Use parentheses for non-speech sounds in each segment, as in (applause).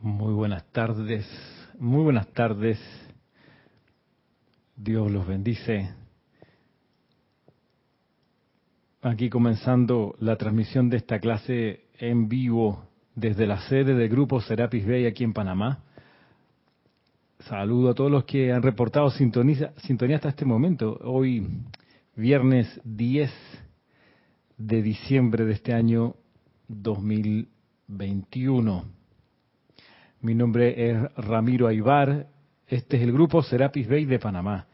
Muy buenas tardes, muy buenas tardes. Dios los bendice. Aquí comenzando la transmisión de esta clase en vivo desde la sede del grupo Serapis Bay aquí en Panamá. Saludo a todos los que han reportado sintonía, sintonía hasta este momento. Hoy, viernes 10 de diciembre de este año 2021. Mi nombre es Ramiro Aybar. Este es el grupo Serapis Bay de Panamá,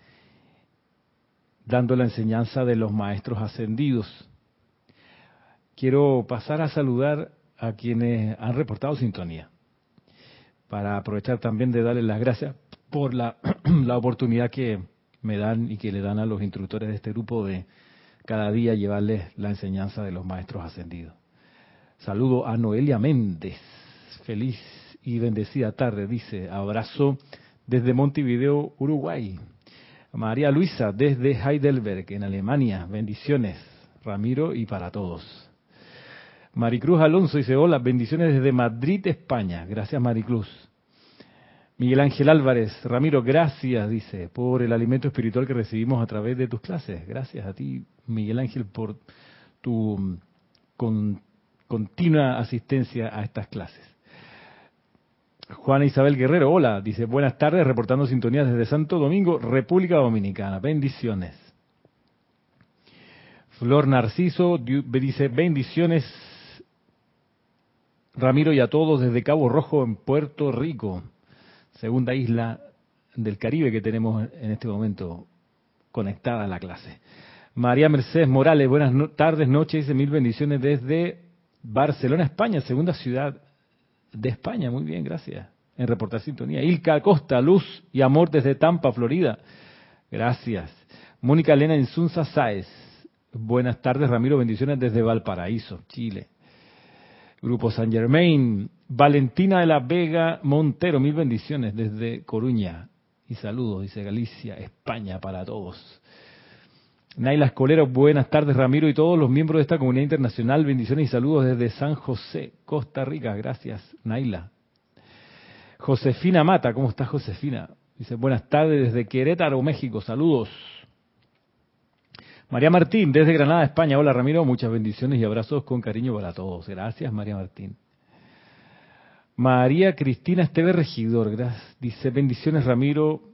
dando la enseñanza de los maestros ascendidos. Quiero pasar a saludar a quienes han reportado sintonía, para aprovechar también de darles las gracias por la, (clears throat) la oportunidad que me dan y que le dan a los instructores de este grupo de cada día llevarles la enseñanza de los maestros ascendidos. Saludo a Noelia Méndez. Feliz y bendecida tarde, dice. Abrazo desde Montevideo, Uruguay. María Luisa desde Heidelberg, en Alemania. Bendiciones, Ramiro, y para todos. Maricruz Alonso dice, hola, bendiciones desde Madrid, España. Gracias, Maricruz. Miguel Ángel Álvarez, Ramiro, gracias, dice, por el alimento espiritual que recibimos a través de tus clases. Gracias a ti, Miguel Ángel, por tu continua asistencia a estas clases. Juana Isabel Guerrero, hola, dice, buenas tardes, reportando sintonía desde Santo Domingo, República Dominicana. Bendiciones. Flor Narciso dice, bendiciones, Ramiro y a todos desde Cabo Rojo en Puerto Rico, segunda isla del Caribe que tenemos en este momento conectada a la clase. María Mercedes Morales, buenas tardes, noches, dice mil bendiciones desde Barcelona, España, segunda ciudad de España. Muy bien, gracias. En reportar sintonía. Ilka Costa, luz y amor desde Tampa, Florida. Gracias. Mónica Elena Insunza Sáez. Buenas tardes, Ramiro. Bendiciones desde Valparaíso, Chile. Grupo San Germain. Valentina de la Vega Montero. Mil bendiciones desde Coruña. Y saludos, dice Galicia, España para todos. Naila Escolero, buenas tardes Ramiro y todos los miembros de esta comunidad internacional. Bendiciones y saludos desde San José, Costa Rica. Gracias, Naila. Josefina Mata, ¿cómo estás Josefina? Dice, buenas tardes desde Querétaro, México. Saludos. María Martín, desde Granada, España. Hola Ramiro, muchas bendiciones y abrazos con cariño para todos. Gracias, María Martín. María Cristina Esteve Regidor, dice bendiciones Ramiro,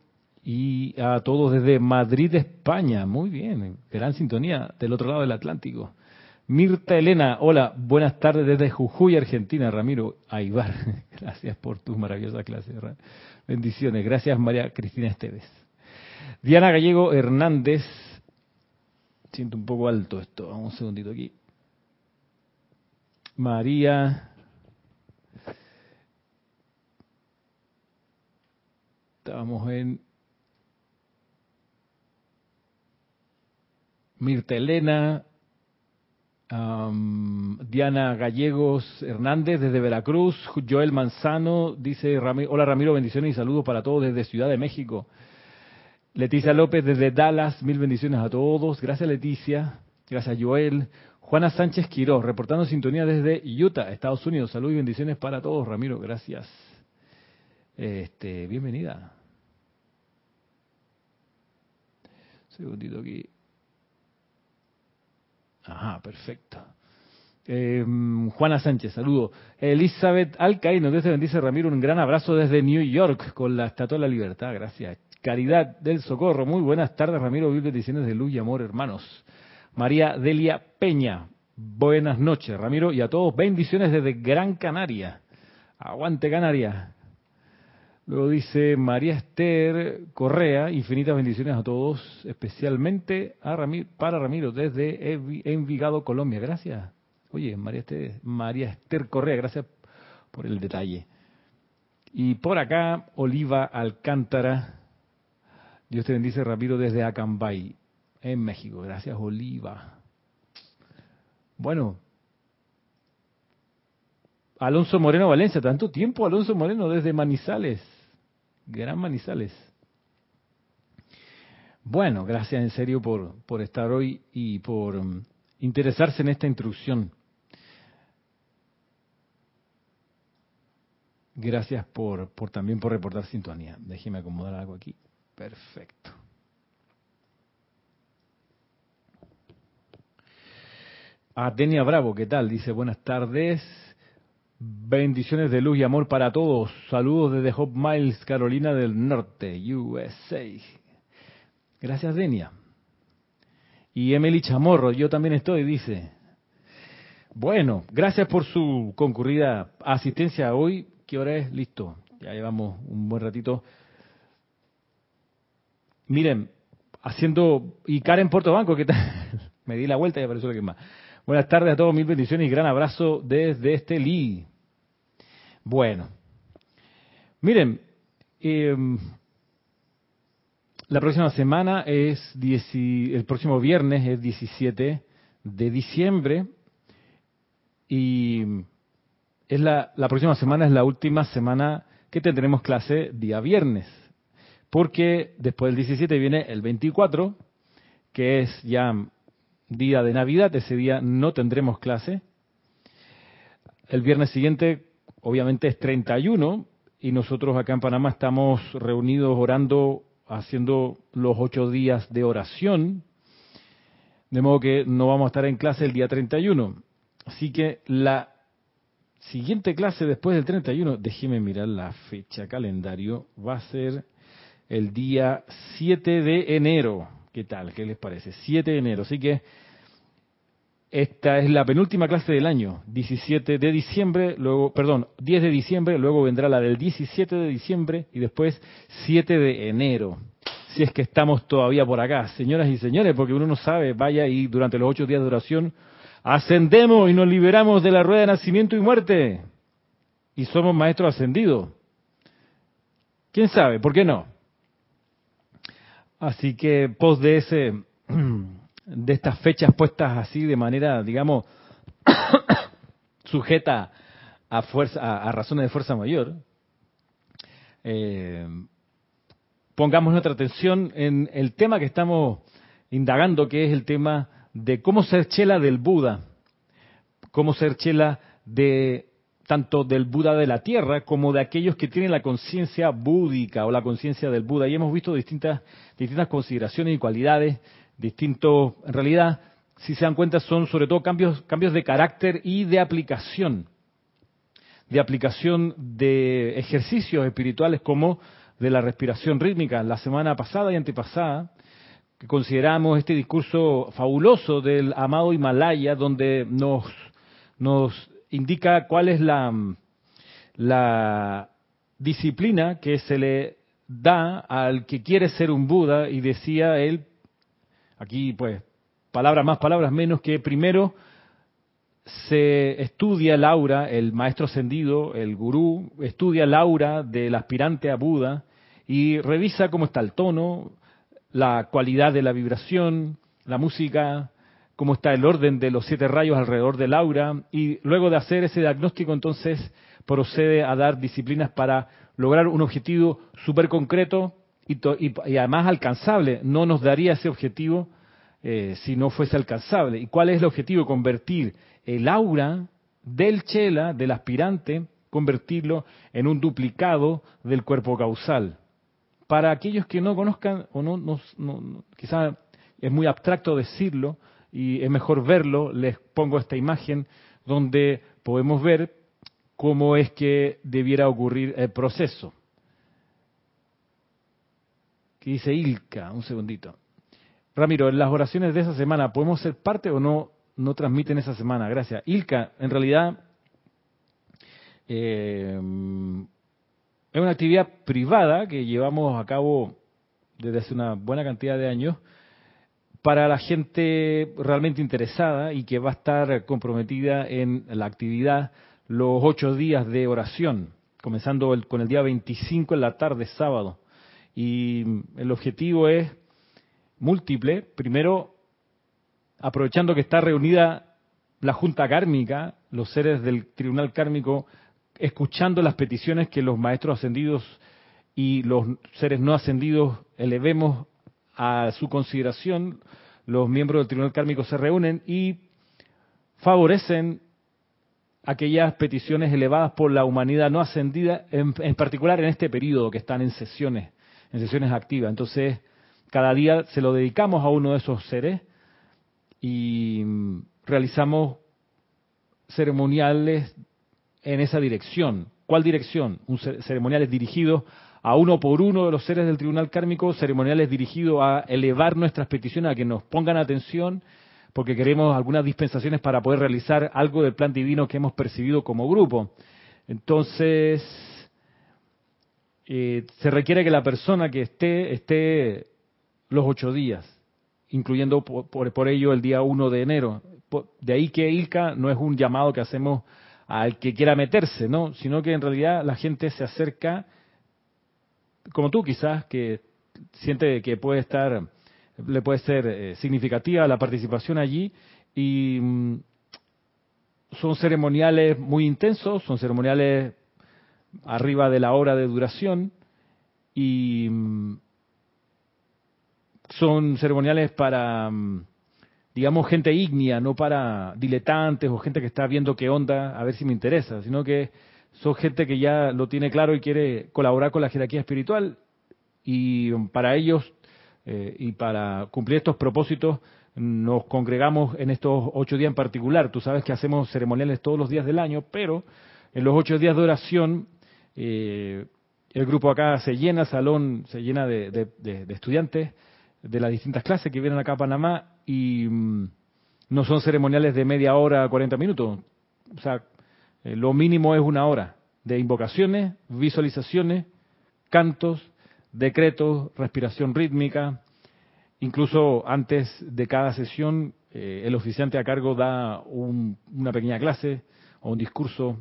y a todos desde Madrid, España. Muy bien, gran sintonía del otro lado del Atlántico. Mirta Elena, hola, buenas tardes desde Jujuy, Argentina. Ramiro Aybar, (laughs) gracias por tu maravillosa clase. Bendiciones, gracias María Cristina Esteves. Diana Gallego Hernández, siento un poco alto esto, un segundito aquí. María Estábamos en Mirta Elena, Diana Gallegos Hernández desde Veracruz, Joel Manzano dice, hola Ramiro, bendiciones y saludos para todos desde Ciudad de México. Leticia López desde Dallas, mil bendiciones a todos. Gracias Leticia, gracias Joel. Juana Sánchez Quiró, reportando sintonía desde Utah, Estados Unidos. Saludos y bendiciones para todos, Ramiro, gracias. Este, bienvenida. segundito aquí. Ajá, perfecto. Em, Juana Sánchez, saludo. Elizabeth Alcaíno, nos dice bendice Ramiro, un gran abrazo desde New York con la Estatua de la Libertad, gracias. Caridad del Socorro, muy buenas tardes Ramiro, mil bendiciones de luz y amor hermanos. María Delia Peña, buenas noches Ramiro y a todos bendiciones desde Gran Canaria. Aguante Canaria. Luego dice María Esther Correa, infinitas bendiciones a todos, especialmente a para Ramiro desde Envigado, Colombia. Gracias. Oye, María Esther, María Esther Correa, gracias por el detalle. Y por acá, Oliva Alcántara. Dios te bendice, Ramiro, desde Acambay, en México. Gracias, Oliva. Bueno, Alonso Moreno Valencia, tanto tiempo, Alonso Moreno, desde Manizales. Gran Manizales. Bueno, gracias en serio por, por estar hoy y por um, interesarse en esta instrucción. Gracias por, por también por reportar sintonía. Déjeme acomodar algo aquí. Perfecto. Atenia Bravo, ¿qué tal? Dice buenas tardes. Bendiciones de luz y amor para todos. Saludos desde Hope Miles, Carolina del Norte, USA. Gracias, Denia. Y Emily Chamorro, yo también estoy, dice. Bueno, gracias por su concurrida asistencia hoy. ¿Qué hora es? Listo. Ya llevamos un buen ratito. Miren, haciendo... Y Karen Puerto Banco, ¿qué tal? (laughs) Me di la vuelta y apareció lo que más. Buenas tardes a todos, mil bendiciones y gran abrazo desde este Lee. Bueno, miren, em, la próxima semana es, el próximo viernes es 17 de diciembre y es la, la próxima semana es la última semana que tendremos clase día viernes, porque después del 17 viene el 24, que es ya día de Navidad, ese día no tendremos clase. El viernes siguiente, obviamente, es 31 y nosotros acá en Panamá estamos reunidos orando, haciendo los ocho días de oración, de modo que no vamos a estar en clase el día 31. Así que la siguiente clase después del 31, déjeme mirar la fecha calendario, va a ser el día 7 de enero. ¿Qué tal? ¿Qué les parece? 7 de enero. Así que esta es la penúltima clase del año, 17 de diciembre, luego, perdón, 10 de diciembre, luego vendrá la del 17 de diciembre y después 7 de enero. Si es que estamos todavía por acá, señoras y señores, porque uno no sabe, vaya y durante los ocho días de oración ascendemos y nos liberamos de la rueda de nacimiento y muerte. Y somos maestros ascendidos. ¿Quién sabe? ¿Por qué no? Así que, pos de ese (clears throat) de estas fechas puestas así de manera, digamos, (coughs) sujeta a fuerza, a, razones de fuerza mayor, eh, pongamos nuestra atención en el tema que estamos indagando, que es el tema de cómo ser chela del Buda, cómo ser chela de tanto del Buda de la tierra como de aquellos que tienen la conciencia búdica o la conciencia del Buda. Y hemos visto distintas, distintas consideraciones y cualidades distintos, en realidad, si se dan cuenta, son sobre todo cambios, cambios de carácter y de aplicación, de aplicación de ejercicios espirituales como de la respiración rítmica. La semana pasada y antepasada, que consideramos este discurso fabuloso del amado Himalaya, donde nos, nos indica cuál es la, la disciplina que se le da al que quiere ser un Buda, y decía él, Aquí, pues, palabras más, palabras menos, que primero se estudia el aura, el maestro ascendido, el gurú, estudia el aura del aspirante a Buda y revisa cómo está el tono, la cualidad de la vibración, la música, cómo está el orden de los siete rayos alrededor del aura y luego de hacer ese diagnóstico entonces procede a dar disciplinas para lograr un objetivo súper concreto y, además alcanzable. No nos daría ese objetivo eh, si no fuese alcanzable. ¿Y cuál es el objetivo? Convertir el aura del chela, del aspirante, convertirlo en un duplicado del cuerpo causal. Para aquellos que no conozcan, o no, no, no quizás es muy abstracto decirlo y es mejor verlo, les pongo esta imagen donde podemos ver cómo es que debiera ocurrir el proceso dice Ilka, un segundito. Ramiro, las oraciones de esa semana, ¿podemos ser parte o no, no transmiten esa semana? Gracias. Ilka, en realidad, eh, es una actividad privada que llevamos a cabo desde hace una buena cantidad de años para la gente realmente interesada y que va a estar comprometida en la actividad los ocho días de oración, comenzando con el día 25 en la tarde, sábado. Y el objetivo es múltiple. Primero, aprovechando que está reunida la Junta Kármica, los seres del Tribunal Kármico, escuchando las peticiones que los maestros ascendidos y los seres no ascendidos elevemos a su consideración, los miembros del Tribunal Kármico se reúnen y favorecen aquellas peticiones elevadas por la humanidad no ascendida, en, particular en este periodo que están en sesiones, en sesiones activas. Entonces, cada día se lo dedicamos a uno de esos seres y realizamos ceremoniales en esa dirección. ¿Cuál dirección? Un ceremoniales dirigidos a uno por uno de los seres del tribunal kármico, ceremoniales dirigidos a elevar nuestras peticiones, a que nos pongan atención, porque queremos algunas dispensaciones para poder realizar algo del plan divino que hemos percibido como grupo. Entonces, eh, se requiere que la persona que esté, esté los ocho días, incluyendo por, ello el día 1 de enero. De ahí que Ilka no es un llamado que hacemos al que quiera meterse, ¿no? Sino que en realidad la gente se acerca, como tú quizás, que siente que puede estar, le puede ser eh, significativa la participación allí y mm, son ceremoniales muy intensos, son ceremoniales arriba de la hora de duración y mm, son ceremoniales para, mm, digamos, gente ígnea, no para diletantes o gente que está viendo qué onda, a ver si me interesa, sino que son gente que ya lo tiene claro y quiere colaborar con la jerarquía espiritual. Y para ellos eh, y para cumplir estos propósitos nos congregamos en estos ocho días en particular. Tú sabes que hacemos ceremoniales todos los días del año, pero en los ocho días de oración eh, el grupo acá se llena, el salón se llena de estudiantes de las distintas clases que vienen acá a Panamá y mm, no son ceremoniales de media hora, 40 minutos. O sea, eh, lo mínimo es una hora de invocaciones, visualizaciones, cantos, decretos, respiración rítmica. Incluso antes de cada sesión, eh, el oficiante a cargo da una pequeña clase o un discurso.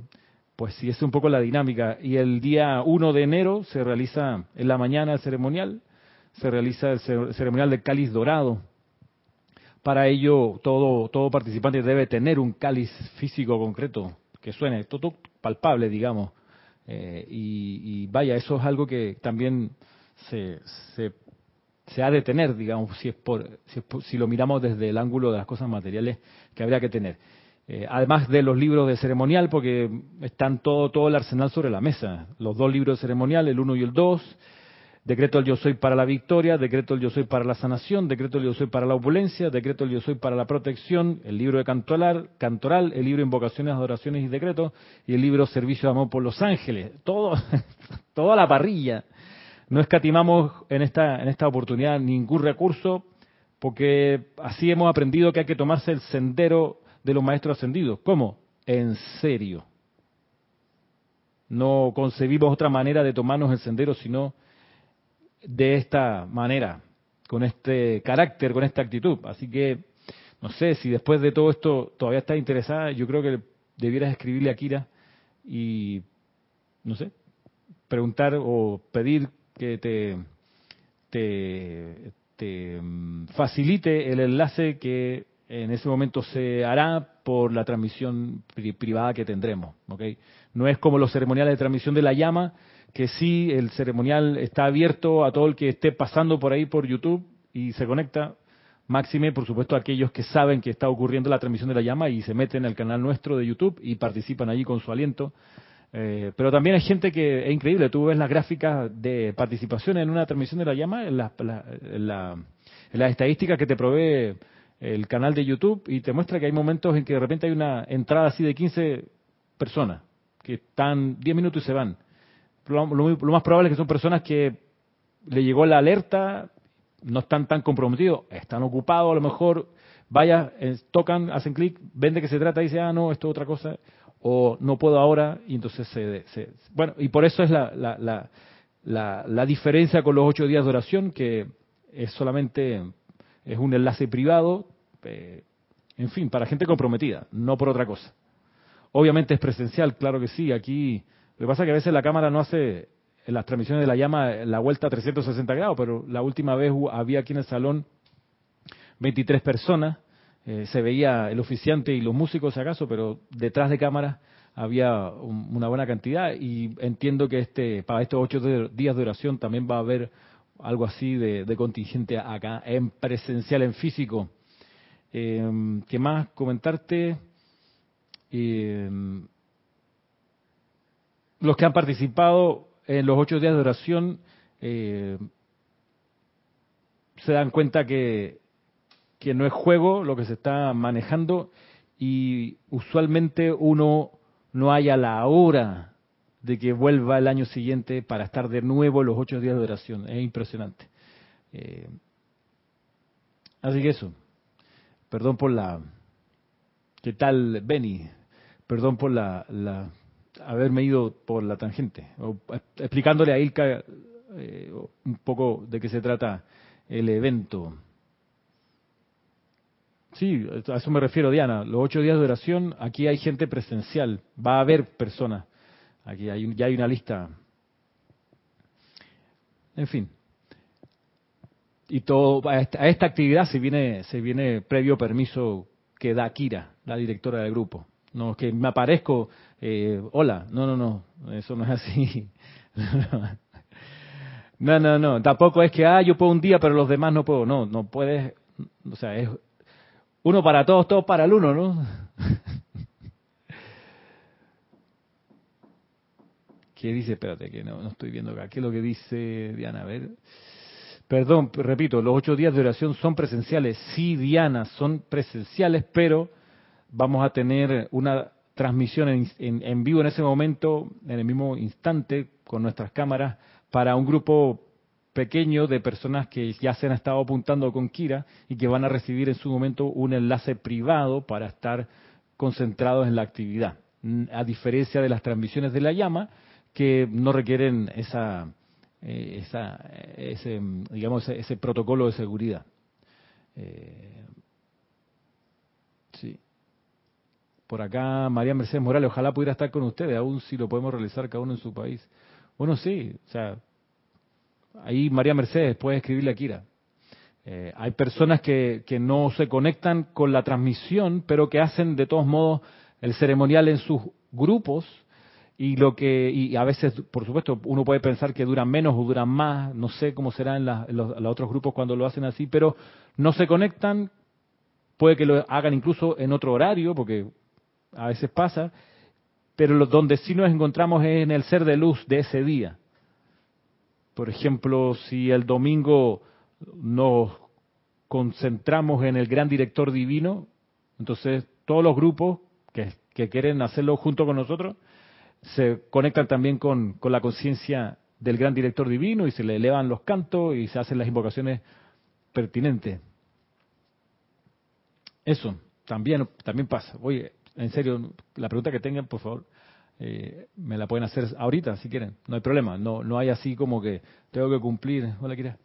Pues sí, es un poco la dinámica. Y el día 1 de enero se realiza en la mañana el ceremonial se realiza el ceremonial del cáliz dorado. Para ello, todo, todo participante debe tener un cáliz físico concreto que suene, todo palpable, digamos. Eh, y, vaya, eso es algo que también se, se, ha de tener, digamos, si, es por, si, lo miramos desde el ángulo de las cosas materiales que habría que tener. Eh, además de los libros de ceremonial, porque están todo, todo el arsenal sobre la mesa. Los dos libros de ceremonial, el uno y el dos, Decreto el yo soy para la victoria, decreto el yo soy para la sanación, decreto el yo soy para la opulencia, decreto el yo soy para la protección, el libro de cantoral, cantoral, el libro invocaciones, adoraciones y decretos, y el libro servicio de amor por los ángeles. Todo, (laughs) toda la parrilla. No escatimamos en esta, en esta oportunidad ningún recurso, porque así hemos aprendido que hay que tomarse el sendero de los maestros ascendidos. ¿Cómo? En serio. No concebimos otra manera de tomarnos el sendero, sino de esta manera, con este carácter, con esta actitud. Así que, no sé, si después de todo esto todavía estás interesada, yo creo que debieras escribirle a Kira y, no sé, preguntar o pedir que te, te, te mm, facilite el enlace que en ese momento se hará por la transmisión privada que tendremos. ¿okay? No es como los ceremoniales de transmisión de la llama, que sí, el ceremonial está abierto a todo el que esté pasando por ahí por YouTube y se conecta. Máxime, por supuesto, aquellos que saben que está ocurriendo la transmisión de la llama y se meten al canal nuestro de YouTube y participan allí con su aliento. Eh, pero también hay gente que es increíble. Tú ves las gráficas de participación en una transmisión de la llama, en, la, las estadísticas que te provee el canal de YouTube y te muestra que hay momentos en que de repente hay una entrada así de 15 personas que están 10 minutos y se van lo, más probable es que son personas que le llegó la alerta, no están tan comprometidos, están ocupados a lo mejor, vaya, eh, tocan, hacen clic, ven de qué se trata y dicen, ah, no, esto es otra cosa, o no puedo ahora, y entonces se... bueno, y por eso es la, la, la, la, diferencia con los ocho días de oración, que es solamente, es un enlace privado, eh, en fin, para gente comprometida, no por otra cosa. Obviamente es presencial, claro que sí, aquí lo que pasa es que a veces la cámara no hace en las transmisiones de la llama la vuelta a 360 grados, pero la última vez había aquí en el salón 23 personas, eh, se veía el oficiante y los músicos si acaso, pero detrás de cámara había una buena cantidad y entiendo que este para estos ocho días de oración también va a haber algo así de, contingente acá en presencial, en físico. Eh, ¿Qué más comentarte? Eh, los que han participado en los ocho días de oración eh, se dan cuenta que, que no es juego lo que se está manejando y usualmente uno no haya la hora de que vuelva el año siguiente para estar de nuevo los ocho días de oración. Es impresionante. Eh, así que eso. Perdón por la... ¿Qué tal, Benny? Perdón por la, la haberme ido por la tangente. explicándole a Ilka eh, un poco de qué se trata el evento. Sí, a eso me refiero, Diana. Los ocho días de oración, aquí hay gente presencial. Va a haber personas. Aquí hay, ya hay una lista. En fin. Y todo a esta, actividad se viene, se viene previo permiso que da Kira, la directora del grupo. No es que me aparezco, eh, hola, no, no, no, eso no es así. (laughs) No, no, no, tampoco es que, ah, yo puedo un día, pero los demás no puedo. No, no puedes, o sea, es uno para todos, todos para el uno, ¿no? (laughs) ¿Qué dice? Espérate, que no, no estoy viendo acá. ¿Qué es lo que dice Diana? A ver. Perdón, repito, los ocho días de oración son presenciales. Sí, Diana, son presenciales, pero vamos a tener una transmisión en, en, vivo en ese momento, en el mismo instante, con nuestras cámaras, para un grupo pequeño de personas que ya se han estado apuntando con Kira y que van a recibir en su momento un enlace privado para estar concentrados en la actividad, a diferencia de las transmisiones de la llama que no requieren esa, eh, esa ese, digamos, ese, protocolo de seguridad. Eh, sí. Por acá, María Mercedes Morales, ojalá pudiera estar con ustedes, aún si lo podemos realizar cada uno en su país. Bueno, sí, o sea, ahí María Mercedes puede escribirle a Kira. Eh, hay personas que, que no se conectan con la transmisión, pero que hacen de todos modos el ceremonial en sus grupos y lo que y a veces por supuesto uno puede pensar que duran menos o duran más no sé cómo será en, los, otros grupos cuando lo hacen así pero no se conectan puede que lo hagan incluso en otro horario porque a veces pasa pero donde sí nos encontramos es en el ser de luz de ese día por ejemplo, si el domingo nos concentramos en el gran director divino, entonces todos los grupos que, quieren hacerlo junto con nosotros se conectan también con, la conciencia del gran director divino y se le elevan los cantos y se hacen las invocaciones pertinentes. Eso también, también pasa. Oye, en serio, la pregunta que tengan, por favor, eh, me la pueden hacer ahorita si quieren, no hay problema, no no hay así como que tengo que cumplir, hola Kira,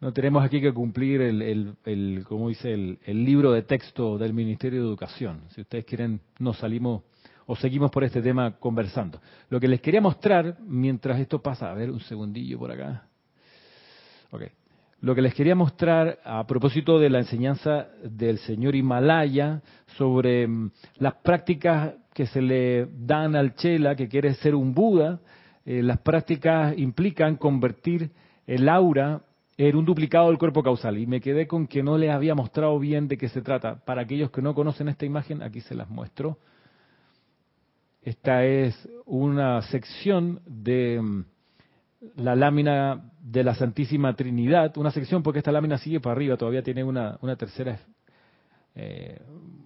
no tenemos aquí que cumplir el, el, el como dice, el, el, libro de texto del Ministerio de Educación. Si ustedes quieren, nos salimos o seguimos por este tema conversando. Lo que les quería mostrar mientras esto pasa, a ver un segundillo por acá. Ok. Lo que les quería mostrar a propósito de la enseñanza del señor Himalaya sobre mm, las prácticas que se le dan al Chela, que quiere ser un Buda, eh, las prácticas implican convertir el aura en un duplicado del cuerpo causal. Y me quedé con que no les había mostrado bien de qué se trata. Para aquellos que no conocen esta imagen, aquí se las muestro. Esta es una sección de mm, la lámina de la Santísima Trinidad, una sección porque esta lámina sigue para arriba, todavía tiene una, una tercera eh,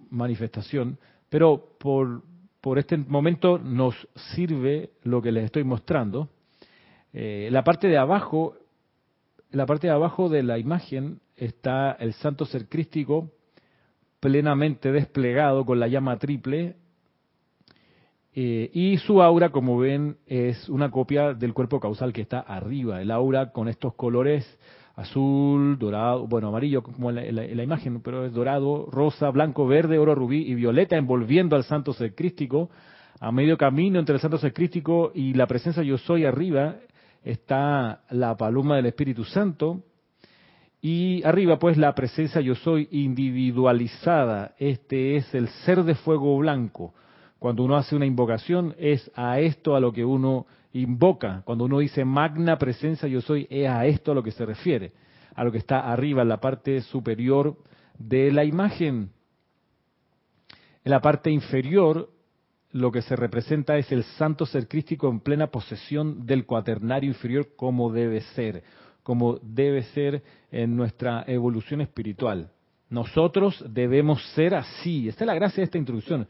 manifestación, pero por, por este momento nos sirve lo que les estoy mostrando. Eh, la parte de abajo, la parte de abajo de la imagen está el santo ser crístico plenamente desplegado con la llama triple eh, y su aura, como ven, es una copia del cuerpo causal que está arriba. El aura con estos colores azul, dorado, bueno, amarillo como en la, imagen, pero es dorado, rosa, blanco, verde, oro, rubí y violeta envolviendo al santo ser crístico. A medio camino entre el santo ser crístico y la presencia yo soy arriba está la paloma del Espíritu Santo. Y arriba pues la presencia yo soy individualizada. Este es el ser de fuego blanco. Cuando uno hace una invocación es a esto a lo que uno invoca. Cuando uno dice magna presencia yo soy, es a esto a lo que se refiere, a lo que está arriba, en la parte superior de la imagen. En la parte inferior, lo que se representa es el santo ser crístico en plena posesión del cuaternario inferior como debe ser, como debe ser en nuestra evolución espiritual. Nosotros debemos ser así. Esta es la gracia de esta introducción,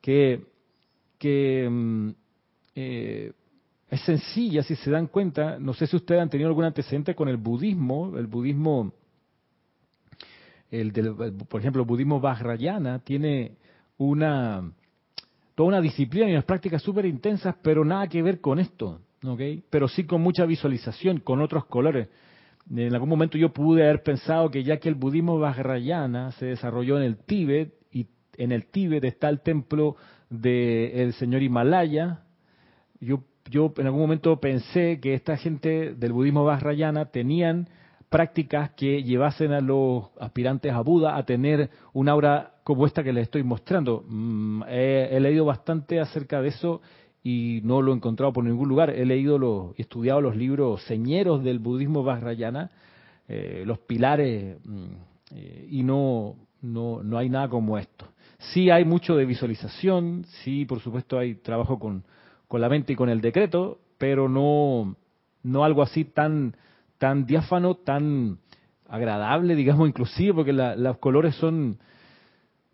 que, mm, eh, es sencilla si se dan cuenta. No sé si ustedes han tenido algún antecedente con el budismo. El budismo, el del, por ejemplo, el budismo Vajrayana tiene una toda una disciplina y unas prácticas súper intensas, pero nada que ver con esto, ¿ok? Pero sí con mucha visualización, con otros colores. En algún momento yo pude haber pensado que ya que el budismo Vajrayana se desarrolló en el Tíbet, en el Tíbet está el templo del señor Himalaya, yo, yo en algún momento pensé que esta gente del budismo Vajrayana tenían prácticas que llevasen a los aspirantes a Buda a tener un aura como esta que les estoy mostrando. Mm, he, leído bastante acerca de eso y no lo he encontrado por ningún lugar. He leído los, y estudiado los libros señeros del budismo Vajrayana, eh, los pilares, mm, eh, y no, no, no hay nada como esto. Sí hay mucho de visualización, sí, por supuesto hay trabajo con, con la mente y con el decreto, pero no, no algo así tan, tan diáfano, tan agradable, digamos, inclusive, porque los colores son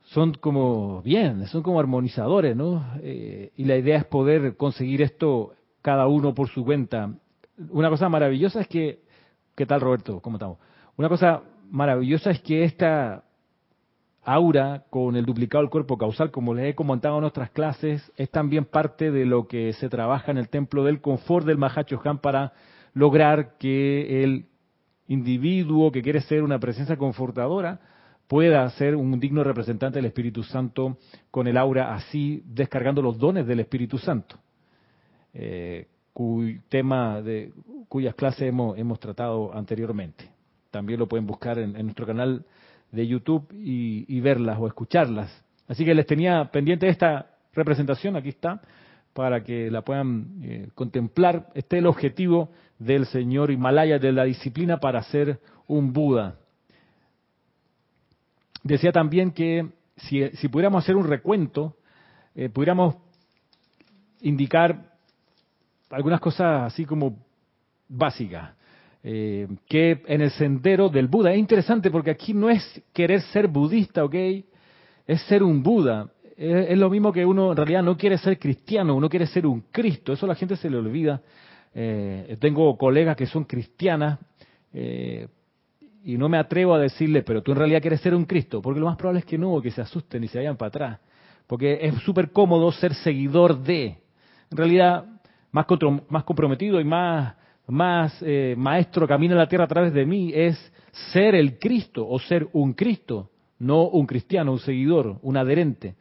son como bien, son como armonizadores, ¿no? Eh, y la idea es poder conseguir esto cada uno por su cuenta. Una cosa maravillosa es que, ¿qué tal Roberto? ¿Cómo estamos? Una cosa maravillosa es que esta aura con el duplicado del cuerpo causal, como les he comentado en otras clases, es también parte de lo que se trabaja en el templo del confort del Mahacho Han para lograr que el individuo que quiere ser una presencia confortadora pueda ser un digno representante del Espíritu Santo con el aura así, descargando los dones del Espíritu Santo, eh, cuyo tema de cuyas clases hemos, hemos tratado anteriormente. También lo pueden buscar en, nuestro canal de YouTube y, verlas o escucharlas. Así que les tenía pendiente esta representación, aquí está, para que la puedan eh, contemplar. Este es el objetivo del señor Himalaya, de la disciplina para ser un Buda. Decía también que si, pudiéramos hacer un recuento, eh, pudiéramos indicar algunas cosas así como básicas. Eh, que en el sendero del Buda, es interesante porque aquí no es querer ser budista, ¿ok? Es ser un Buda. Es, lo mismo que uno en realidad no quiere ser cristiano, uno quiere ser un Cristo. Eso a la gente se le olvida. Eh, tengo colegas que son cristianas, y no me atrevo a decirle, pero tú en realidad quieres ser un Cristo, porque lo más probable es que no, que se asusten y se vayan para atrás, porque es súper cómodo ser seguidor de. En realidad, más comprometido y más, más eh, maestro camina la tierra a través de mí es ser el Cristo o ser un Cristo, no un cristiano, un seguidor, un adherente.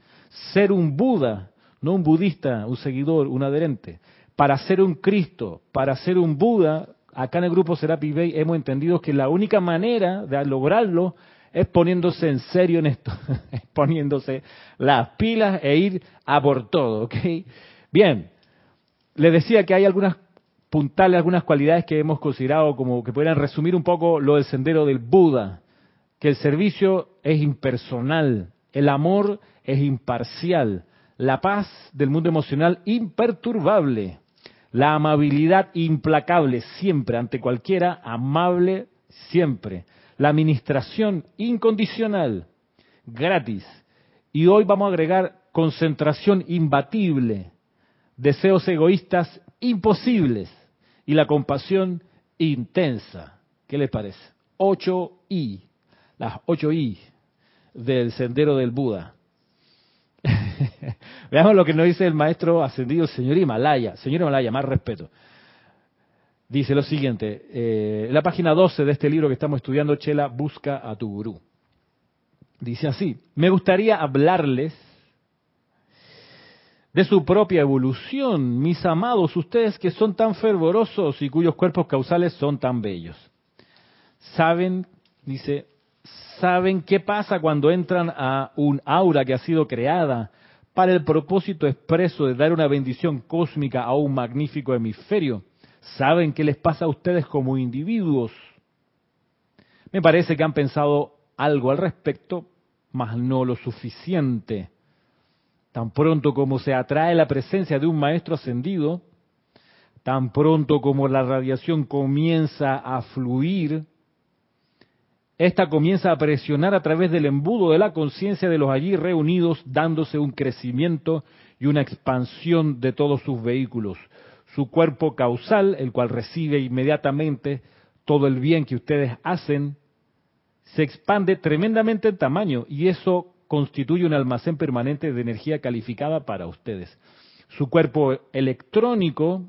Ser un Buda, no un budista, un seguidor, un adherente. Para ser un Cristo, para ser un Buda, acá en el grupo Serapi Bay hemos entendido que la única manera de lograrlo es poniéndose en serio en esto, (laughs) poniéndose las pilas e ir a por todo. Bien, le decía que hay algunas puntales, algunas cualidades que hemos considerado como que puedan resumir un poco lo del sendero del Buda, que el servicio es impersonal, el amor es imparcial, la paz del mundo emocional imperturbable, la amabilidad implacable siempre, ante cualquiera, amable siempre. La administración incondicional, gratis. Y hoy vamos a agregar concentración imbatible, deseos egoístas imposibles y la compasión intensa. ¿Qué les parece? Ocho I, las ocho I del sendero del Buda. (laughs) Veamos lo que nos dice el maestro ascendido, señor Himalaya. Señor Himalaya, más respeto. Dice lo siguiente, eh, la página 12 de este libro que estamos estudiando, Chela, busca a tu gurú. Dice así, me gustaría hablarles de su propia evolución, mis amados, ustedes que son tan fervorosos y cuyos cuerpos causales son tan bellos. Saben, dice, saben qué pasa cuando entran a un aura que ha sido creada para el propósito expreso de dar una bendición cósmica a un magnífico hemisferio. ¿Saben qué les pasa a ustedes como individuos? Me parece que han pensado algo al respecto, mas no lo suficiente. Tan pronto como se atrae la presencia de un maestro ascendido, tan pronto como la radiación comienza a fluir, esta comienza a presionar a través del embudo de la conciencia de los allí reunidos, dándose un crecimiento y una expansión de todos sus vehículos. Su cuerpo causal, el cual recibe inmediatamente todo el bien que ustedes hacen, se expande tremendamente en tamaño y eso constituye un almacén permanente de energía calificada para ustedes. Su cuerpo electrónico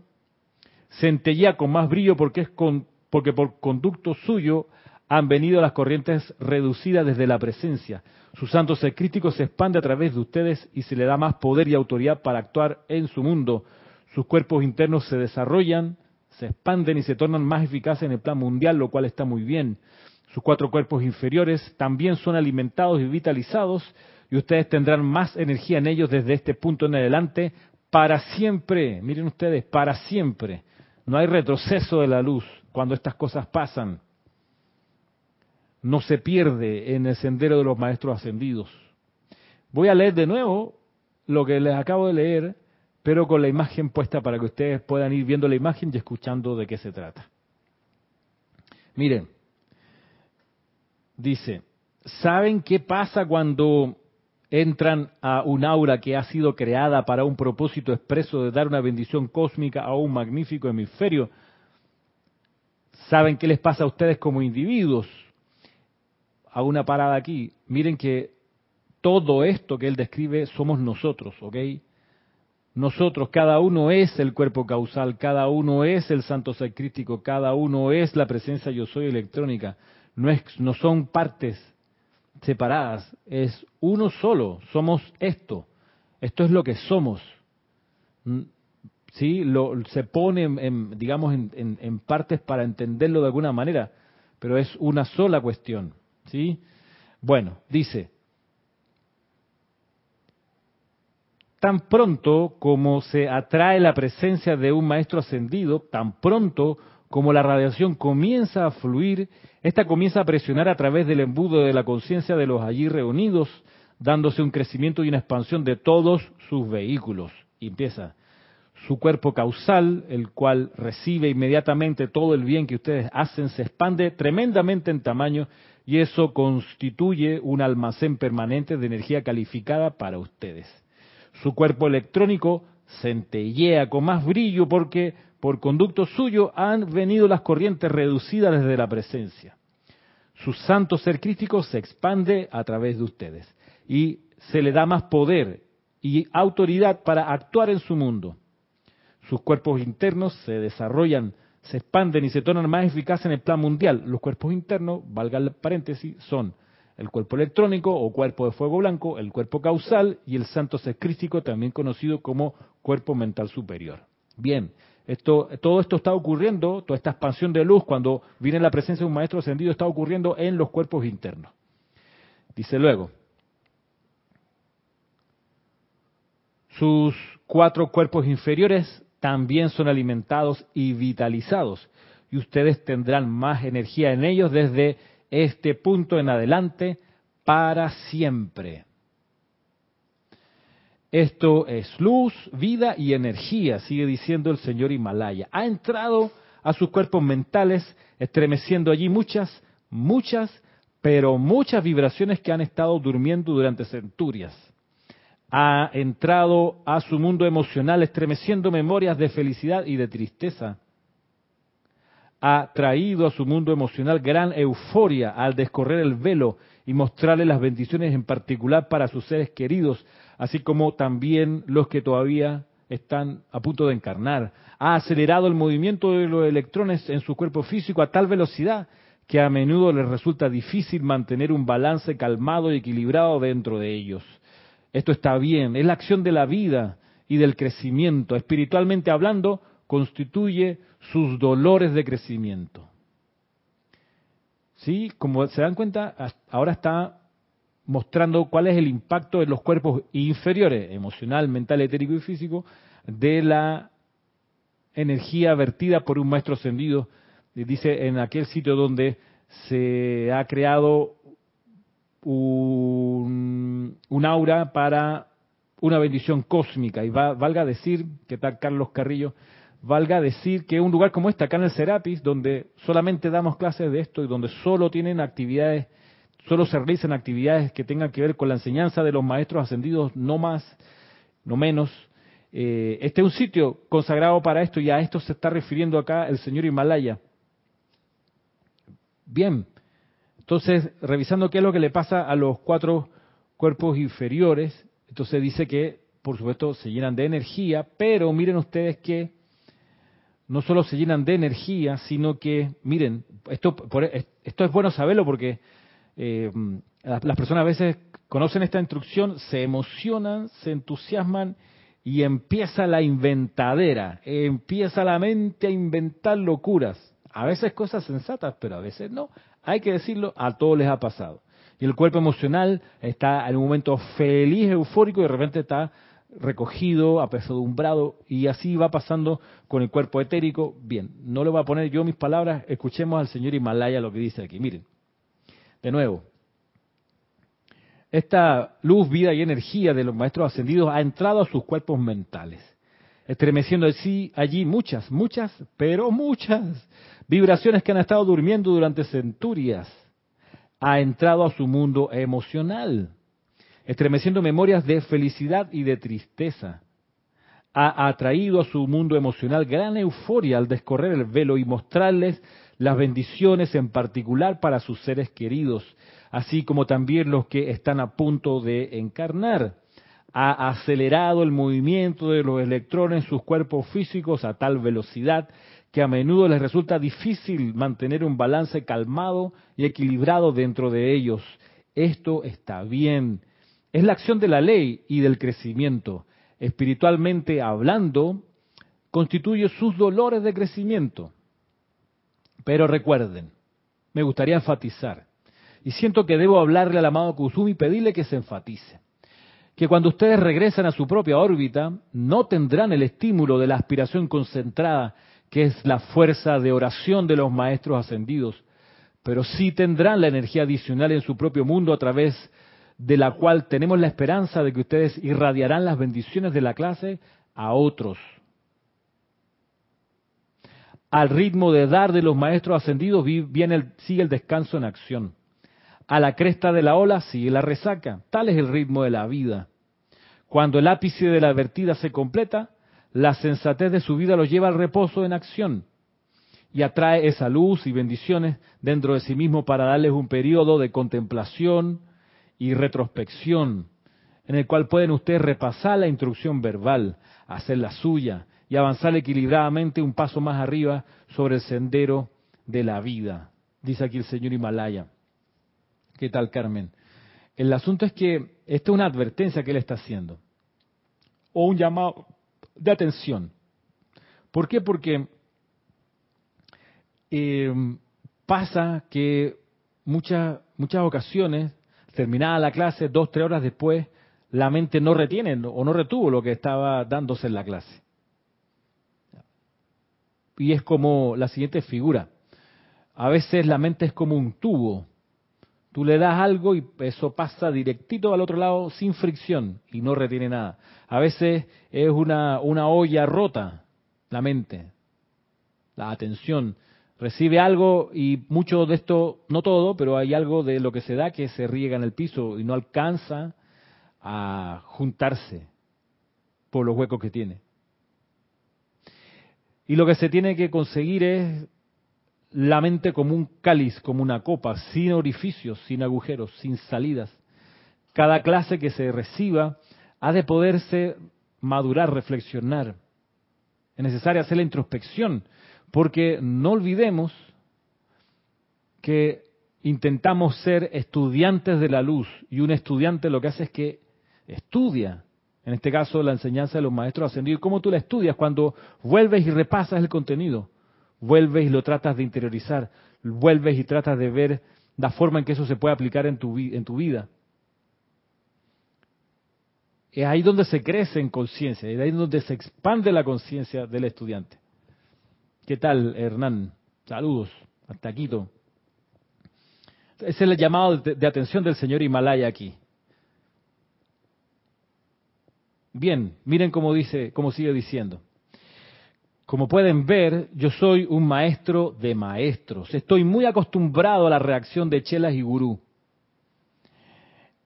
centellea con más brillo porque es con, porque por conducto suyo han venido las corrientes reducidas desde la presencia. Su santo ser crítico se expande a través de ustedes y se le da más poder y autoridad para actuar en su mundo. Sus cuerpos internos se desarrollan, se expanden y se tornan más eficaces en el plan mundial, lo cual está muy bien. Sus cuatro cuerpos inferiores también son alimentados y vitalizados y ustedes tendrán más energía en ellos desde este punto en adelante para siempre. Miren ustedes, para siempre. No hay retroceso de la luz cuando estas cosas pasan no se pierde en el sendero de los maestros ascendidos. Voy a leer de nuevo lo que les acabo de leer, pero con la imagen puesta para que ustedes puedan ir viendo la imagen y escuchando de qué se trata. Miren, dice, ¿saben qué pasa cuando entran a un aura que ha sido creada para un propósito expreso de dar una bendición cósmica a un magnífico hemisferio? ¿Saben qué les pasa a ustedes como individuos? a una parada aquí. Miren que todo esto que él describe somos nosotros, ¿ok? Nosotros, cada uno es el cuerpo causal, cada uno es el santo sacrístico, cada uno es la presencia yo soy electrónica. No, es, no son partes separadas, es uno solo, somos esto. Esto es lo que somos. Mm, ¿Sí? Lo, se pone, en, digamos, en, en partes para entenderlo de alguna manera, pero es una sola cuestión. ¿Sí? Bueno, dice, tan pronto como se atrae la presencia de un maestro ascendido, tan pronto como la radiación comienza a fluir, esta comienza a presionar a través del embudo de la conciencia de los allí reunidos, dándose un crecimiento y una expansión de todos sus vehículos. Y empieza, su cuerpo causal, el cual recibe inmediatamente todo el bien que ustedes hacen, se expande tremendamente en tamaño y eso constituye un almacén permanente de energía calificada para ustedes. Su cuerpo electrónico centellea con más brillo porque por conducto suyo han venido las corrientes reducidas desde la presencia. Su santo ser crítico se expande a través de ustedes y se le da más poder y autoridad para actuar en su mundo. Sus cuerpos internos se desarrollan se expanden y se tornan más eficaces en el plan mundial. Los cuerpos internos, valga el paréntesis, son el cuerpo electrónico o cuerpo de fuego blanco, el cuerpo causal y el santo ser crístico, también conocido como cuerpo mental superior. Bien, esto, todo esto está ocurriendo, toda esta expansión de luz cuando viene la presencia de un maestro ascendido está ocurriendo en los cuerpos internos. Dice luego, sus cuatro cuerpos inferiores también son alimentados y vitalizados. Y ustedes tendrán más energía en ellos desde este punto en adelante para siempre. Esto es luz, vida y energía, sigue diciendo el señor Himalaya. Ha entrado a sus cuerpos mentales, estremeciendo allí muchas, muchas, pero muchas vibraciones que han estado durmiendo durante centurias ha entrado a su mundo emocional estremeciendo memorias de felicidad y de tristeza. Ha traído a su mundo emocional gran euforia al descorrer el velo y mostrarle las bendiciones en particular para sus seres queridos, así como también los que todavía están a punto de encarnar. Ha acelerado el movimiento de los electrones en su cuerpo físico a tal velocidad que a menudo les resulta difícil mantener un balance calmado y equilibrado dentro de ellos. Esto está bien, es la acción de la vida y del crecimiento. Espiritualmente hablando, constituye sus dolores de crecimiento. ¿Sí? Como se dan cuenta, ahora está mostrando cuál es el impacto en los cuerpos inferiores, emocional, mental, etérico y físico, de la energía vertida por un maestro ascendido. Dice en aquel sitio donde se ha creado un, aura para una bendición cósmica. Y valga decir, ¿qué tal Carlos Carrillo? Valga decir que un lugar como este, acá en el Serapis, donde solamente damos clases de esto y donde solo tienen actividades, solo se realizan actividades que tengan que ver con la enseñanza de los maestros ascendidos, no más, no menos. Eh, este es un sitio consagrado para esto y a esto se está refiriendo acá el señor Himalaya. Bien, entonces, revisando qué es lo que le pasa a los cuatro cuerpos inferiores, entonces dice que, por supuesto, se llenan de energía, pero miren ustedes que no solo se llenan de energía, sino que, miren, esto, esto es bueno saberlo porque eh, las personas a veces conocen esta instrucción, se emocionan, se entusiasman y empieza la inventadera, empieza la mente a inventar locuras. A veces cosas sensatas, pero a veces no. Hay que decirlo, a todos les ha pasado. Y el cuerpo emocional está en un momento feliz, eufórico, y de repente está recogido, apesadumbrado, y así va pasando con el cuerpo etérico. Bien, no le voy a poner yo mis palabras, escuchemos al señor Himalaya lo que dice aquí. Miren, de nuevo, esta luz, vida y energía de los maestros ascendidos ha entrado a sus cuerpos mentales, estremeciendo así allí muchas, muchas, pero muchas vibraciones que han estado durmiendo durante centurias, ha entrado a su mundo emocional, estremeciendo memorias de felicidad y de tristeza. Ha atraído a su mundo emocional gran euforia al descorrer el velo y mostrarles las bendiciones en particular para sus seres queridos, así como también los que están a punto de encarnar. Ha acelerado el movimiento de los electrones en sus cuerpos físicos a tal velocidad que a menudo les resulta difícil mantener un balance calmado y equilibrado dentro de ellos. Esto está bien. Es la acción de la ley y del crecimiento. Espiritualmente hablando, constituye sus dolores de crecimiento. Pero recuerden, me gustaría enfatizar, y siento que debo hablarle al amado Kusumi y pedirle que se enfatice, que cuando ustedes regresan a su propia órbita, no tendrán el estímulo de la aspiración concentrada que es la fuerza de oración de los maestros ascendidos, pero sí tendrán la energía adicional en su propio mundo a través de la cual tenemos la esperanza de que ustedes irradiarán las bendiciones de la clase a otros. Al ritmo de dar de los maestros ascendidos viene sigue el descanso en acción. A la cresta de la ola sigue la resaca. Tal es el ritmo de la vida. Cuando el ápice de la vertida se completa, la sensatez de su vida lo lleva al reposo en acción y atrae esa luz y bendiciones dentro de sí mismo para darles un periodo de contemplación y retrospección en el cual pueden ustedes repasar la instrucción verbal, hacer la suya y avanzar equilibradamente un paso más arriba sobre el sendero de la vida. Dice aquí el señor Himalaya. ¿Qué tal, Carmen? El asunto es que esta es una advertencia que él está haciendo, o un llamado de atención. ¿Por qué? Porque eh, pasa que muchas, muchas ocasiones, terminada la clase, dos, tres horas después, la mente no retiene o no retuvo lo que estaba dándose en la clase. Y es como la siguiente figura. A veces la mente es como un tubo Tú le das algo y eso pasa directito al otro lado sin fricción y no retiene nada. A veces es una, una olla rota, la mente, la atención. Recibe algo y mucho de esto, no todo, pero hay algo de lo que se da que se riega en el piso y no alcanza a juntarse por los huecos que tiene. Y lo que se tiene que conseguir es la mente como un cáliz, como una copa, sin orificios, sin agujeros, sin salidas. Cada clase que se reciba ha de poderse madurar, reflexionar. Es necesario hacer la introspección, porque no olvidemos que intentamos ser estudiantes de la luz y un estudiante lo que hace es que estudia, en este caso la enseñanza de los maestros ascendidos. ¿Cómo tú la estudias? Cuando vuelves y repasas el contenido vuelves y lo tratas de interiorizar, vuelves y tratas de ver la forma en que eso se puede aplicar en tu, en tu vida. Es ahí donde se crece en conciencia, es ahí donde se expande la conciencia del estudiante. ¿Qué tal, Hernán? Saludos, hasta Quito. Es el llamado de atención del señor Himalaya aquí. Bien, miren cómo dice, cómo sigue diciendo. Como pueden ver, yo soy un maestro de maestros. Estoy muy acostumbrado a la reacción de chelas y gurú.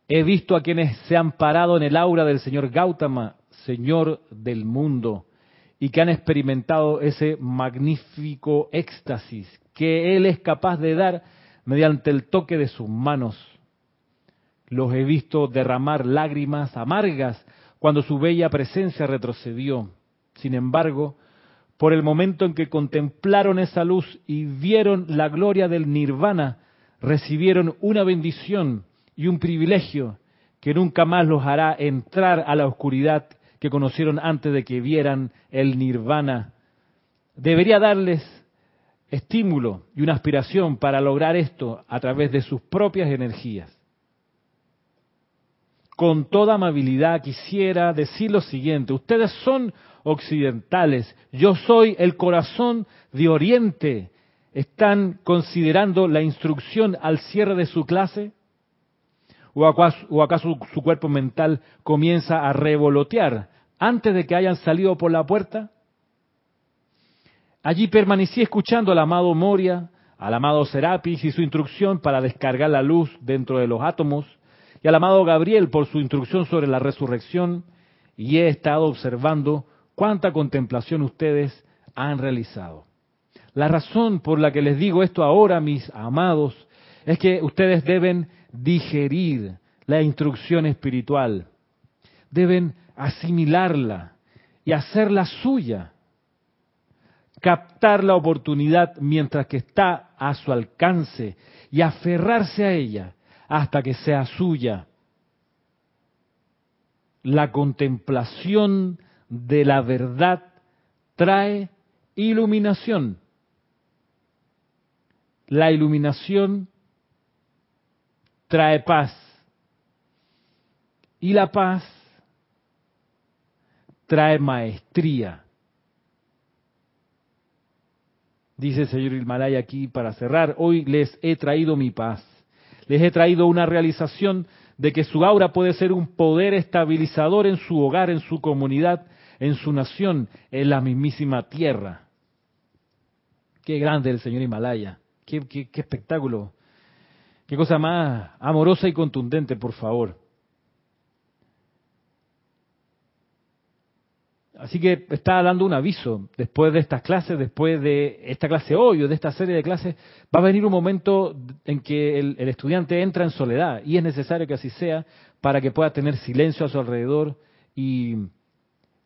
He visto a quienes se han parado en el aura del señor Gautama, señor del mundo, y que han experimentado ese magnífico éxtasis que él es capaz de dar mediante el toque de sus manos. Los he visto derramar lágrimas amargas cuando su bella presencia retrocedió. Sin embargo, por el momento en que contemplaron esa luz y vieron la gloria del nirvana, recibieron una bendición y un privilegio que nunca más los hará entrar a la oscuridad que conocieron antes de que vieran el nirvana. Debería darles estímulo y una aspiración para lograr esto a través de sus propias energías. Con toda amabilidad quisiera decir lo siguiente, ustedes son occidentales, yo soy el corazón de Oriente. ¿Están considerando la instrucción al cierre de su clase? ¿O acaso, su cuerpo mental comienza a revolotear antes de que hayan salido por la puerta? Allí permanecí escuchando al amado Moria, al amado Serapis y su instrucción para descargar la luz dentro de los átomos, y al amado Gabriel por su instrucción sobre la resurrección, y he estado observando cuánta contemplación ustedes han realizado. La razón por la que les digo esto ahora, mis amados, es que ustedes deben digerir la instrucción espiritual, deben asimilarla y hacerla suya, captar la oportunidad mientras que está a su alcance y aferrarse a ella hasta que sea suya. La contemplación de la verdad trae iluminación. La iluminación trae paz. Y la paz trae maestría. Dice el señor Himalaya aquí para cerrar, hoy les he traído mi paz. Les he traído una realización de que su aura puede ser un poder estabilizador en su hogar, en su comunidad, en su nación, en la mismísima tierra. Qué grande el señor Himalaya, qué, qué, qué espectáculo, qué cosa más amorosa y contundente, por favor. Así que está dando un aviso. Después de estas clases, después de esta clase hoy o de esta serie de clases, va a venir un momento en que el, el, estudiante entra en soledad y es necesario que así sea para que pueda tener silencio a su alrededor y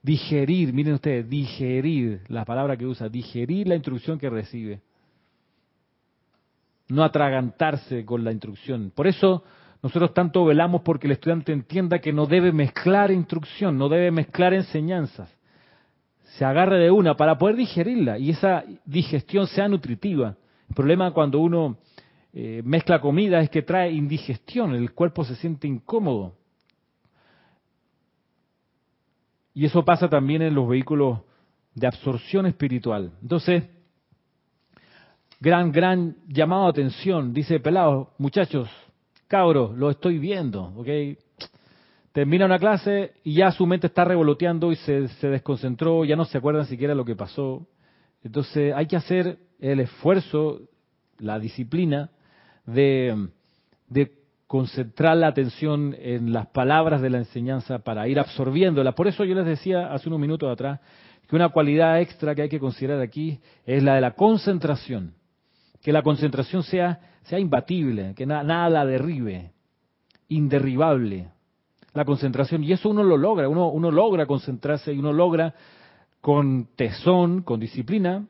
digerir, miren ustedes, digerir, la palabra que usa, digerir la instrucción que recibe. No atragantarse con la instrucción. Por eso nosotros tanto velamos porque el estudiante entienda que no debe mezclar instrucción, no debe mezclar enseñanzas. Se agarre de una para poder digerirla y esa digestión sea nutritiva. El problema cuando uno eh, mezcla comida es que trae indigestión, el cuerpo se siente incómodo. Y eso pasa también en los vehículos de absorción espiritual. Entonces, gran, gran llamado a atención. Dice Pelado, muchachos, cabros, lo estoy viendo, ¿ok? Termina una clase y ya su mente está revoloteando y se, desconcentró, ya no se acuerdan siquiera lo que pasó. Entonces hay que hacer el esfuerzo, la disciplina de, de concentrar la atención en las palabras de la enseñanza para ir absorbiéndola. Por eso yo les decía hace unos minutos atrás que una cualidad extra que hay que considerar aquí es la de la concentración. Que la concentración sea, sea imbatible, que nada la derribe, inderribable. La concentración, y eso uno lo logra, uno, uno logra concentrarse y uno logra con tesón, con disciplina,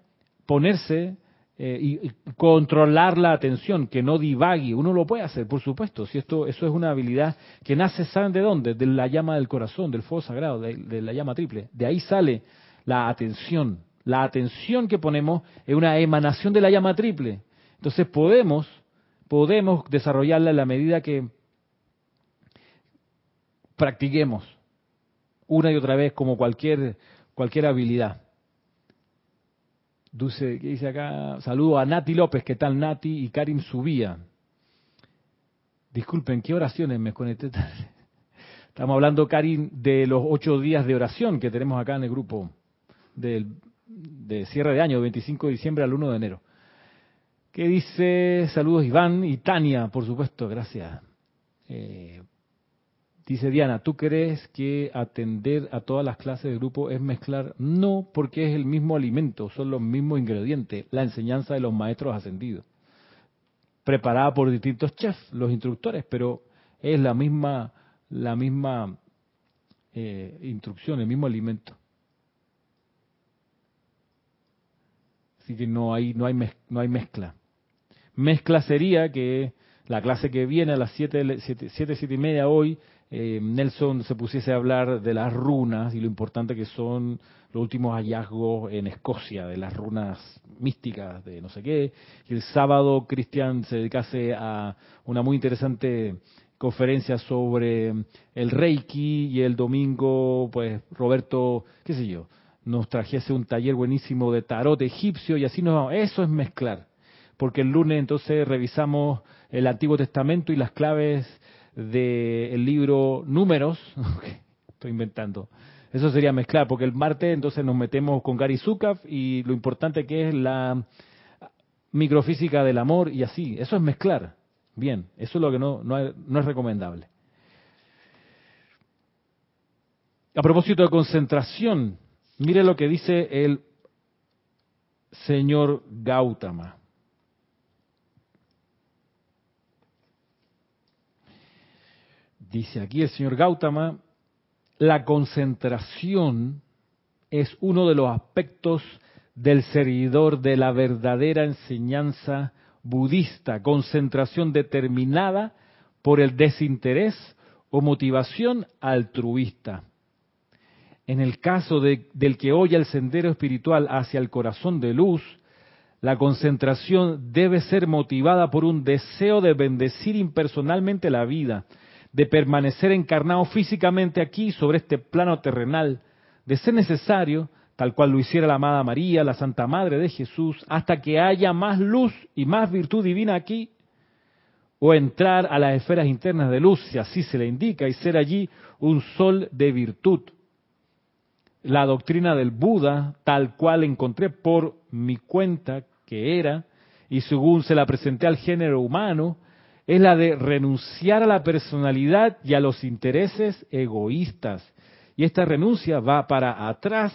ponerse eh, y, controlar la atención, que no divague. Uno lo puede hacer, por supuesto. Si esto, eso es una habilidad que nace, ¿saben de dónde? De la llama del corazón, del fuego sagrado, de, de la llama triple. De ahí sale la atención. La atención que ponemos es una emanación de la llama triple. Entonces podemos, podemos desarrollarla en la medida que practiquemos una y otra vez como cualquier, cualquier habilidad. Dulce, ¿qué dice acá? Saludo a Nati López, ¿qué tal Nati? Y Karim Subía. Disculpen, ¿qué oraciones me conecté (laughs) Estamos hablando, Karin, de los ocho días de oración que tenemos acá en el grupo del, de cierre de año, 25 de diciembre al 1 de enero. ¿Qué dice? Saludos Iván y Tania, por supuesto, gracias. Eh, dice Diana, ¿tú crees que atender a todas las clases del grupo es mezclar? No, porque es el mismo alimento, son los mismos ingredientes, la enseñanza de los maestros ascendidos. Preparada por distintos chefs, los instructores, pero es la misma la misma eh, instrucción, el mismo alimento. Así que no hay, no hay, no hay mezcla. Mezcla sería que la clase que viene a las 7, siete, siete, y media hoy, eh, Nelson se pusiese a hablar de las runas y lo importante que son los últimos hallazgos en Escocia, de las runas místicas, de no sé qué. Y el sábado Cristian se dedicase a una muy interesante conferencias sobre el Reiki y el domingo, pues Roberto, qué sé yo, nos trajese un taller buenísimo de tarot egipcio y así nos vamos. Eso es mezclar, porque el lunes entonces revisamos el Antiguo Testamento y las claves del libro Números, (laughs) estoy inventando. Eso sería mezclar, porque el martes entonces nos metemos con Gary Zukaf y lo importante que es la microfísica del amor y así. Eso es mezclar. Bien, eso es lo que no, no, es recomendable. A propósito de concentración, mire lo que dice el señor Gautama. Dice aquí el señor Gautama, la concentración es uno de los aspectos del servidor de la verdadera enseñanza budista, concentración determinada por el desinterés o motivación altruista. En el caso del que oye el sendero espiritual hacia el corazón de luz, la concentración debe ser motivada por un deseo de bendecir impersonalmente la vida, de permanecer encarnado físicamente aquí sobre este plano terrenal, de ser necesario, tal cual lo hiciera la amada María, la Santa Madre de Jesús, hasta que haya más luz y más virtud divina aquí, o entrar a las esferas internas de luz, si así se le indica, y ser allí un sol de virtud. La doctrina del Buda, tal cual encontré por mi cuenta que era, y según se la presenté al género humano, es la de renunciar a la personalidad y a los intereses egoístas. Y esta renuncia va para atrás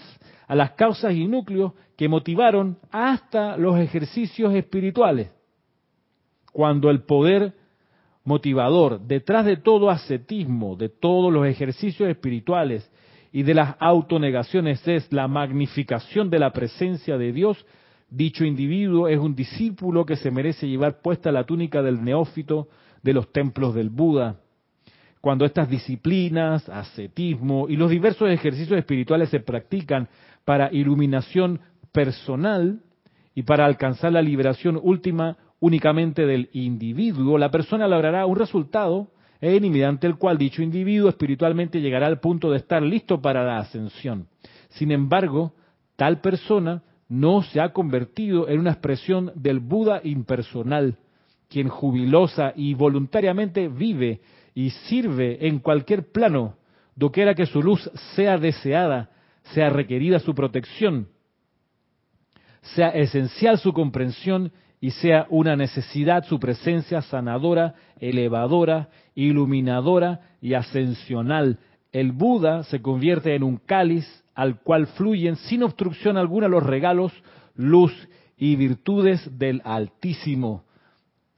a las causas y núcleos que motivaron hasta los ejercicios espirituales. Cuando el poder motivador, detrás de todo ascetismo, de todos los ejercicios espirituales y de las autonegaciones es la magnificación de la presencia de Dios, dicho individuo es un discípulo que se merece llevar puesta la túnica del neófito de los templos del Buda. Cuando estas disciplinas, ascetismo y los diversos ejercicios espirituales se practican para iluminación personal y para alcanzar la liberación última únicamente del individuo, la persona logrará un resultado en mediante el cual dicho individuo espiritualmente llegará al punto de estar listo para la ascensión. Sin embargo, tal persona no se ha convertido en una expresión del Buda impersonal, quien jubilosa y voluntariamente vive y sirve en cualquier plano, doquiera que su luz sea deseada sea requerida su protección, sea esencial su comprensión y sea una necesidad su presencia sanadora, elevadora, iluminadora y ascensional. El Buda se convierte en un cáliz al cual fluyen sin obstrucción alguna los regalos, luz y virtudes del Altísimo.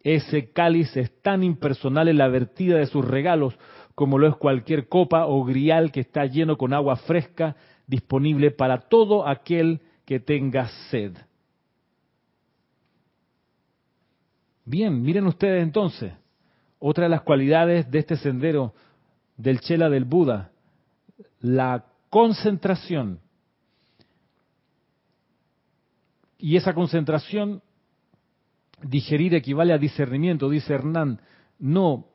Ese cáliz es tan impersonal en la vertida de sus regalos como lo es cualquier copa o grial que está lleno con agua fresca disponible para todo aquel que tenga sed. Bien, miren ustedes entonces, otra de las cualidades de este sendero del Chela del Buda, la concentración. Y esa concentración, digerir equivale a discernimiento, dice Hernán. No,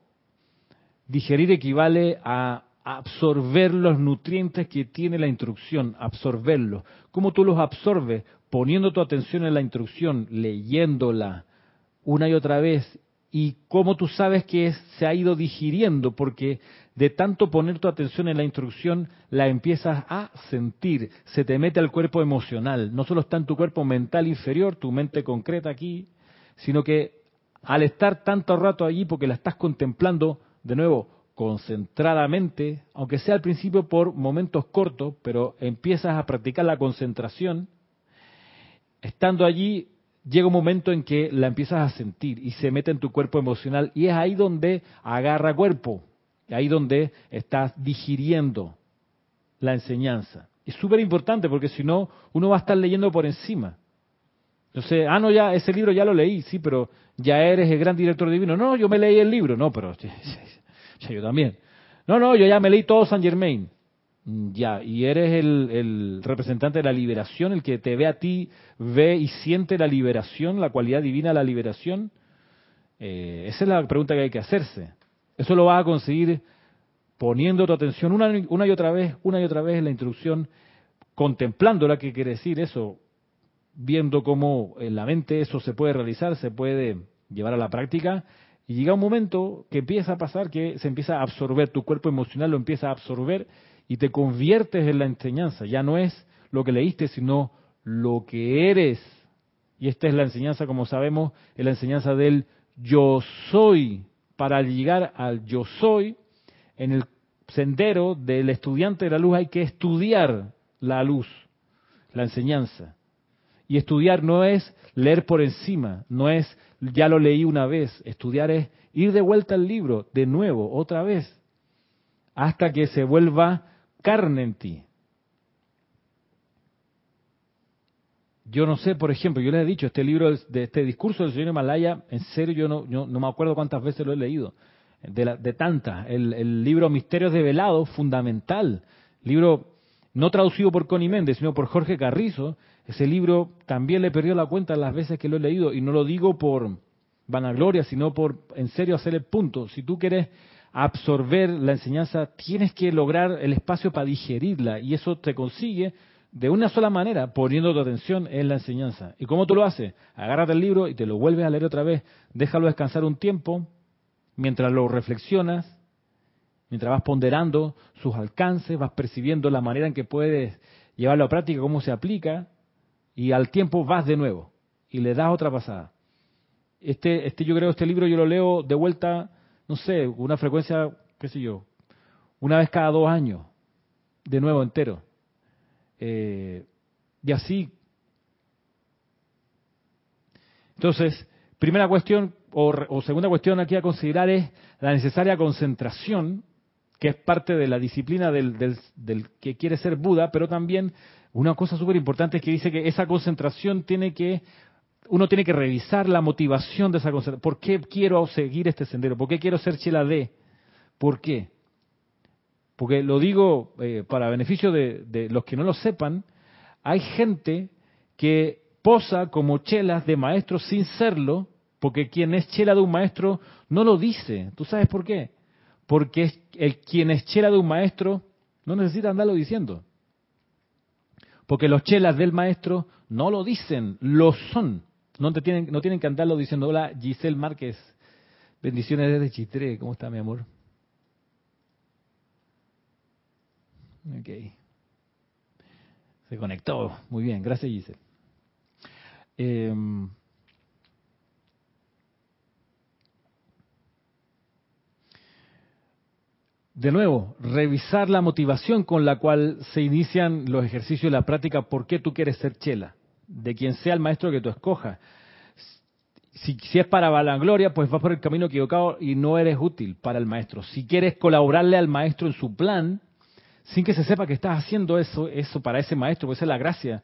digerir equivale a absorber los nutrientes que tiene la instrucción, absorberlos. ¿Cómo tú los absorbes? Poniendo tu atención en la instrucción, leyéndola una y otra vez y cómo tú sabes que se ha ido digiriendo, porque de tanto poner tu atención en la instrucción, la empiezas a sentir, se te mete al cuerpo emocional. No solo está en tu cuerpo mental inferior, tu mente concreta aquí, sino que al estar tanto rato allí, porque la estás contemplando, de nuevo, concentradamente, aunque sea al principio por momentos cortos, pero empiezas a practicar la concentración, estando allí llega un momento en que la empiezas a sentir y se mete en tu cuerpo emocional y es ahí donde agarra cuerpo, ahí donde estás digiriendo la enseñanza. Es súper importante porque si no, uno va a estar leyendo por encima. Entonces, ah, no, ya, ese libro ya lo leí, sí, pero ya eres el gran director divino. No, yo me leí el libro, no, pero (laughs) yo también. No, no, yo ya me leí todo San Germain. Mm, ya, y eres el, representante de la liberación, el que te ve a ti, ve y siente la liberación, la cualidad divina de la liberación. Eh, esa es la pregunta que hay que hacerse. Eso lo vas a conseguir poniendo tu atención una, y otra vez, una y otra vez en la instrucción, contemplando la que quiere decir eso, viendo cómo en la mente eso se puede realizar, se puede llevar a la práctica, y llega un momento que empieza a pasar que se empieza a absorber, tu cuerpo emocional lo empieza a absorber y te conviertes en la enseñanza. Ya no es lo que leíste, sino lo que eres. Y esta es la enseñanza, como sabemos, es la enseñanza del yo soy. Para llegar al yo soy, en el sendero del estudiante de la luz hay que estudiar la luz, la enseñanza. Y estudiar no es leer por encima, no es ya lo leí una vez, estudiar es ir de vuelta al libro, de nuevo, otra vez, hasta que se vuelva carne en ti. Yo no sé, por ejemplo, yo les he dicho, este libro este discurso del señor Malaya, en serio yo no, no me acuerdo cuántas veces lo he leído, de, la, de tantas. El, libro Misterios de Velado, fundamental, libro no traducido por Connie Méndez, sino por Jorge Carrizo, ese libro también le perdió la cuenta las veces que lo he leído, y no lo digo por vanagloria, sino por en serio hacer el punto. Si tú quieres absorber la enseñanza, tienes que lograr el espacio para digerirla, y eso te consigue de una sola manera, poniendo tu atención en la enseñanza. ¿Y cómo tú lo haces? Agárrate el libro y te lo vuelves a leer otra vez, déjalo descansar un tiempo, mientras lo reflexionas, mientras vas ponderando sus alcances, vas percibiendo la manera en que puedes llevarlo a práctica, cómo se aplica, y al tiempo vas de nuevo y le das otra pasada. Este, este yo creo, este libro yo lo leo de vuelta, no sé, una frecuencia, qué sé yo, una vez cada dos años, de nuevo entero. Eh, y así. Entonces, primera cuestión o, segunda cuestión aquí a considerar es la necesaria concentración, que es parte de la disciplina del, del, del que quiere ser Buda, pero también una cosa súper importante es que dice que esa concentración tiene que, uno tiene que revisar la motivación de esa concentración. ¿Por qué quiero seguir este sendero? ¿Por qué quiero ser chela D? ¿Por qué? Porque lo digo eh, para beneficio de, los que no lo sepan, hay gente que posa como chelas de maestro sin serlo, porque quien es chela de un maestro no lo dice. ¿Tú sabes por qué? Porque el quien es chela de un maestro no necesita andarlo diciendo. Porque los chelas del maestro no lo dicen, lo son. No, te tienen, no tienen que andarlo diciendo, hola Giselle Márquez, bendiciones desde Chitré, ¿cómo está mi amor? Ok. Se conectó, muy bien, gracias Giselle. Eh, de nuevo, revisar la motivación con la cual se inician los ejercicios y la práctica, por qué tú quieres ser chela, de quien sea el maestro que tú escojas. Si, si, es para vanagloria, pues vas por el camino equivocado y no eres útil para el maestro. Si quieres colaborarle al maestro en su plan, sin que se sepa que estás haciendo eso, eso para ese maestro, pues esa es la gracia.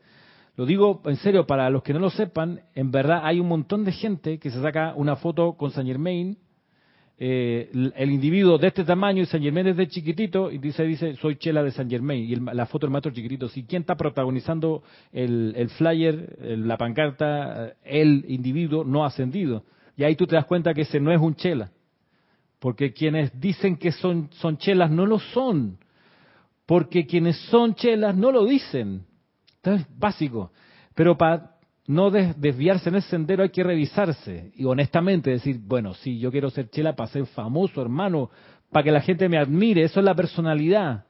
Lo digo en serio, para los que no lo sepan, en verdad hay un montón de gente que se saca una foto con Saint Germain, eh, el individuo de este tamaño y San Germain es de chiquitito y dice, dice, soy chela de San Germain y la foto del maestro chiquitito. Si quién está protagonizando el, flyer, la pancarta, el individuo no ascendido. Y ahí tú te das cuenta que ese no es un chela. Porque quienes dicen que son, son chelas no lo son. Porque quienes son chelas no lo dicen. Entonces, básico. Pero para no desviarse en el sendero, hay que revisarse y honestamente decir, bueno, sí, yo quiero ser chela para ser famoso, hermano, para que la gente me admire, eso es la personalidad.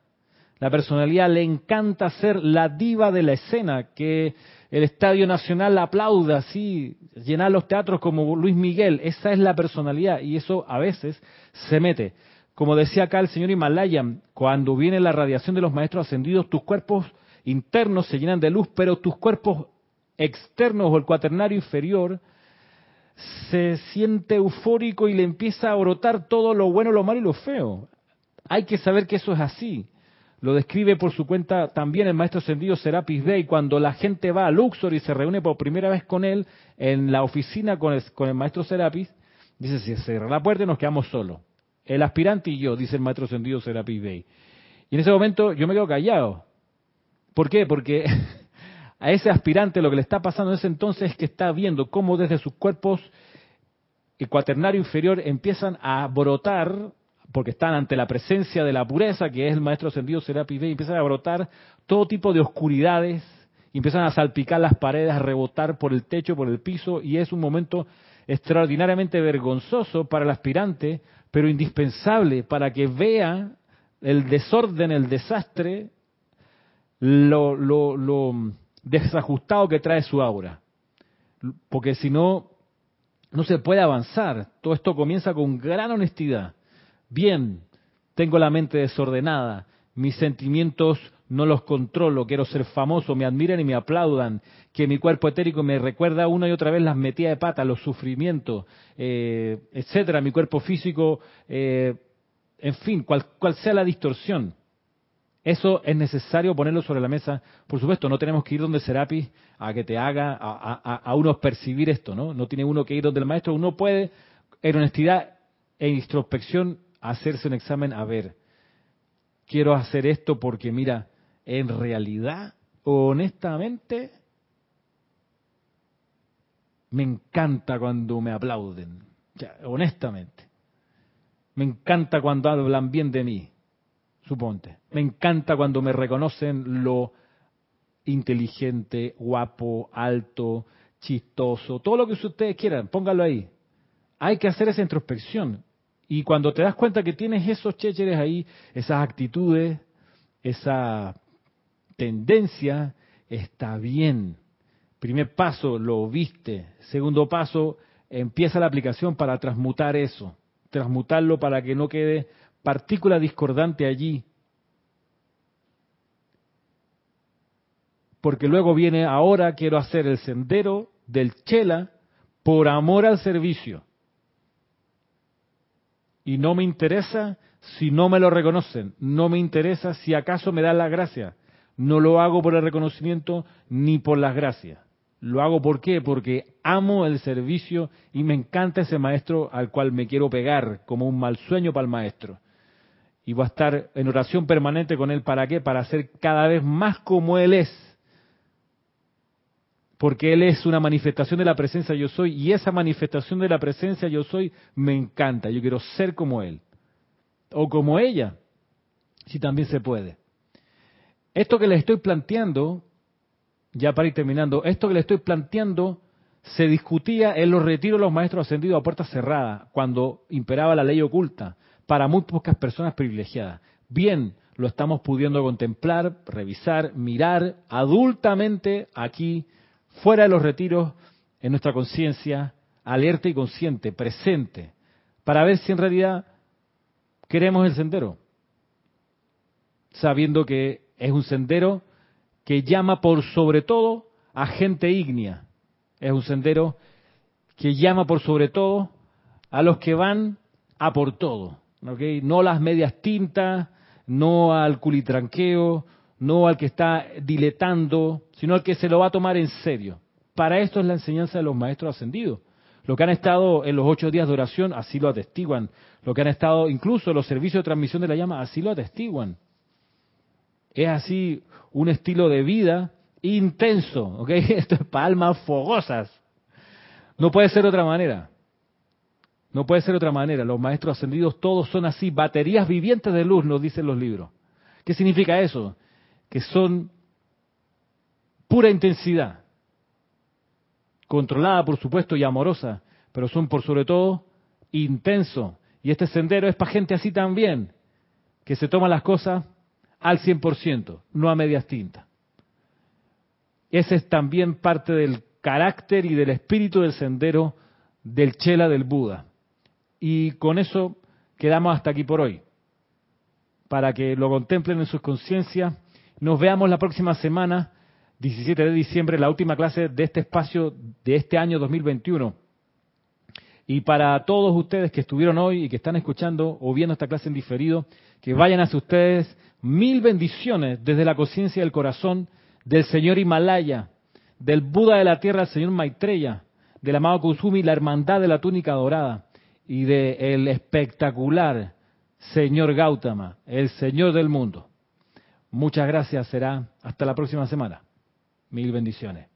La personalidad le encanta ser la diva de la escena, que el Estadio Nacional aplauda así, llenar los teatros como Luis Miguel, esa es la personalidad y eso a veces se mete. Como decía acá el señor Himalayan, cuando viene la radiación de los maestros ascendidos, tus cuerpos internos se llenan de luz, pero tus cuerpos externos o el cuaternario inferior se siente eufórico y le empieza a brotar todo lo bueno, lo malo y lo feo. Hay que saber que eso es así. Lo describe por su cuenta también el maestro ascendido Serapis Bey cuando la gente va a Luxor y se reúne por primera vez con él en la oficina con el, con el maestro Serapis. Dice, si se cierra la puerta y nos quedamos solos. El aspirante y yo, dice el maestro ascendido Serapis Bey. Y en ese momento yo me quedo callado. ¿Por qué? Porque (laughs) a ese aspirante lo que le está pasando en ese entonces es que está viendo cómo desde sus cuerpos el cuaternario inferior empiezan a brotar, porque están ante la presencia de la pureza, que es el maestro ascendido Serapis Bey, empiezan a brotar todo tipo de oscuridades, empiezan a salpicar las paredes, a rebotar por el techo, por el piso, y es un momento extraordinariamente vergonzoso para el aspirante, pero indispensable para que vea el desorden, el desastre, lo, lo, desajustado que trae su aura. Porque si no, no se puede avanzar. Todo esto comienza con gran honestidad. Bien, tengo la mente desordenada, mis sentimientos no los controlo, quiero ser famoso, me admiren y me aplaudan, que mi cuerpo etérico me recuerda una y otra vez las metidas de pata, los sufrimientos, eh, etcétera, mi cuerpo físico, eh, en fin, cual, cual sea la distorsión. Eso es necesario ponerlo sobre la mesa. Por supuesto, no tenemos que ir donde Serapis a que te haga a, a, uno percibir esto, ¿no? No tiene uno que ir donde el maestro. Uno puede, en honestidad e introspección, hacerse un examen a ver. Quiero hacer esto porque, mira, en realidad, honestamente, me encanta cuando me aplauden. honestamente. Me encanta cuando hablan bien de mí suponte. Me encanta cuando me reconocen lo inteligente, guapo, alto, chistoso, todo lo que ustedes quieran, póngalo ahí. Hay que hacer esa introspección. Y cuando te das cuenta que tienes esos chécheres ahí, esas actitudes, esa tendencia, está bien. Primer paso, lo viste. Segundo paso, empieza la aplicación para transmutar eso. Transmutarlo para que no quede partícula discordante allí. Porque luego viene, ahora quiero hacer el sendero del chela por amor al servicio. Y no me interesa si no me lo reconocen, no me interesa si acaso me dan la gracia. No lo hago por el reconocimiento ni por las gracias. Lo hago. Porque amo el servicio y me encanta ese maestro al cual me quiero pegar como un mal sueño para el maestro y voy a estar en oración permanente con Él. ¿Para qué? Para ser cada vez más como Él es. Porque Él es una manifestación de la presencia yo soy y esa manifestación de la presencia yo soy me encanta. Yo quiero ser como Él. O como ella, si también se puede. Esto que les estoy planteando, ya para ir terminando, esto que les estoy planteando se discutía en los retiros de los maestros ascendidos a puerta cerrada, cuando imperaba la ley oculta para muy pocas personas privilegiadas. Bien, lo estamos pudiendo contemplar, revisar, mirar adultamente aquí, fuera de los retiros, en nuestra conciencia, alerta y consciente, presente, para ver si en realidad queremos el sendero, sabiendo que es un sendero que llama por sobre todo a gente ígnea, es un sendero que llama por sobre todo a los que van a por todo, no las medias tintas, no al culitranqueo, no al que está diletando, sino al que se lo va a tomar en serio. Para esto es la enseñanza de los maestros ascendidos. Lo que han estado en los ocho días de oración, así lo atestiguan. Lo que han estado incluso en los servicios de transmisión de la llama, así lo atestiguan. Es así un estilo de vida intenso, ¿ok? (laughs) Esto es para almas fogosas. No puede ser de otra manera. No puede ser otra manera. Los maestros ascendidos todos son así, baterías vivientes de luz, nos dicen los libros. ¿Qué significa eso? Que son pura intensidad. controlada por supuesto y amorosa, pero son por sobre todo intensos. Y este sendero es para gente así también, que se toma las cosas al 100%, no a medias tintas. Ese es también parte del carácter y del espíritu del sendero del Chela del Buda. Y con eso quedamos hasta aquí por hoy. Para que lo contemplen en sus conciencias. Nos veamos la próxima semana, 17 de diciembre, la última clase de este espacio de este año 2021. Y para todos ustedes que estuvieron hoy y que están escuchando o viendo esta clase en diferido, que vayan hacia ustedes mil bendiciones desde la conciencia del corazón del señor Himalaya, del Buda de la tierra, el señor Maitreya, del amado Kusumi, la hermandad de la túnica dorada y del espectacular señor Gautama, el señor del mundo. Muchas gracias, será hasta la próxima semana. Mil bendiciones.